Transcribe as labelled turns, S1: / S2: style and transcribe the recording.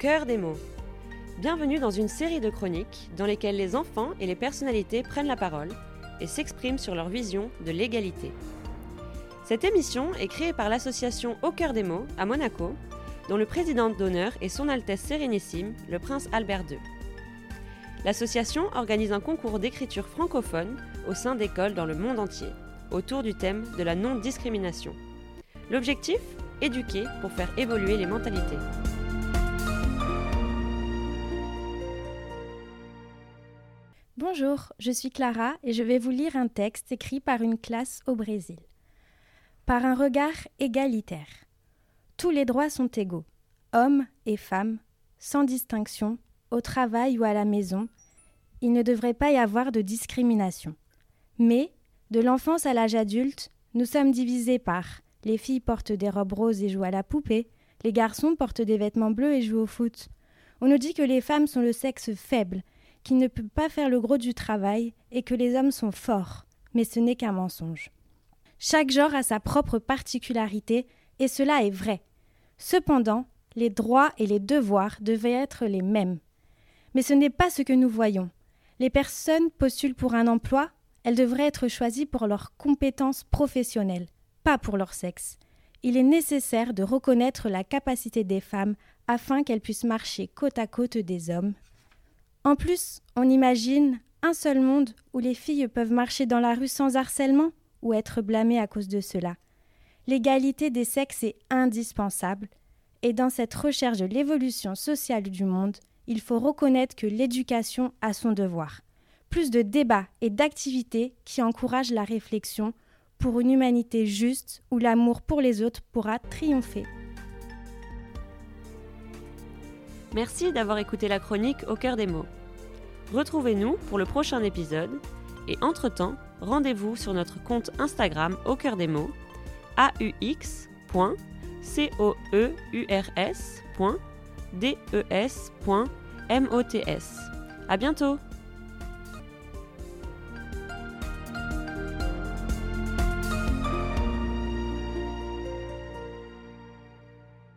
S1: cœur des mots. Bienvenue dans une série de chroniques dans lesquelles les enfants et les personnalités prennent la parole et s'expriment sur leur vision de l'égalité. Cette émission est créée par l'association Au cœur des mots à Monaco, dont le président d'honneur est Son Altesse Sérénissime, le prince Albert II. L'association organise un concours d'écriture francophone au sein d'écoles dans le monde entier, autour du thème de la non-discrimination. L'objectif Éduquer pour faire évoluer les mentalités.
S2: Bonjour, je suis Clara et je vais vous lire un texte écrit par une classe au Brésil. Par un regard égalitaire. Tous les droits sont égaux, hommes et femmes, sans distinction, au travail ou à la maison. Il ne devrait pas y avoir de discrimination. Mais, de l'enfance à l'âge adulte, nous sommes divisés par les filles portent des robes roses et jouent à la poupée, les garçons portent des vêtements bleus et jouent au foot. On nous dit que les femmes sont le sexe faible, qui ne peut pas faire le gros du travail, et que les hommes sont forts. Mais ce n'est qu'un mensonge. Chaque genre a sa propre particularité, et cela est vrai. Cependant, les droits et les devoirs devaient être les mêmes. Mais ce n'est pas ce que nous voyons. Les personnes postulent pour un emploi, elles devraient être choisies pour leurs compétences professionnelles, pas pour leur sexe. Il est nécessaire de reconnaître la capacité des femmes afin qu'elles puissent marcher côte à côte des hommes. En plus, on imagine un seul monde où les filles peuvent marcher dans la rue sans harcèlement ou être blâmées à cause de cela. L'égalité des sexes est indispensable, et dans cette recherche de l'évolution sociale du monde, il faut reconnaître que l'éducation a son devoir. Plus de débats et d'activités qui encouragent la réflexion pour une humanité juste où l'amour pour les autres pourra triompher.
S1: Merci d'avoir écouté la chronique Au cœur des mots. Retrouvez-nous pour le prochain épisode et entre-temps, rendez-vous sur notre compte Instagram Au cœur des mots aux.coeurs.des.mots. À bientôt!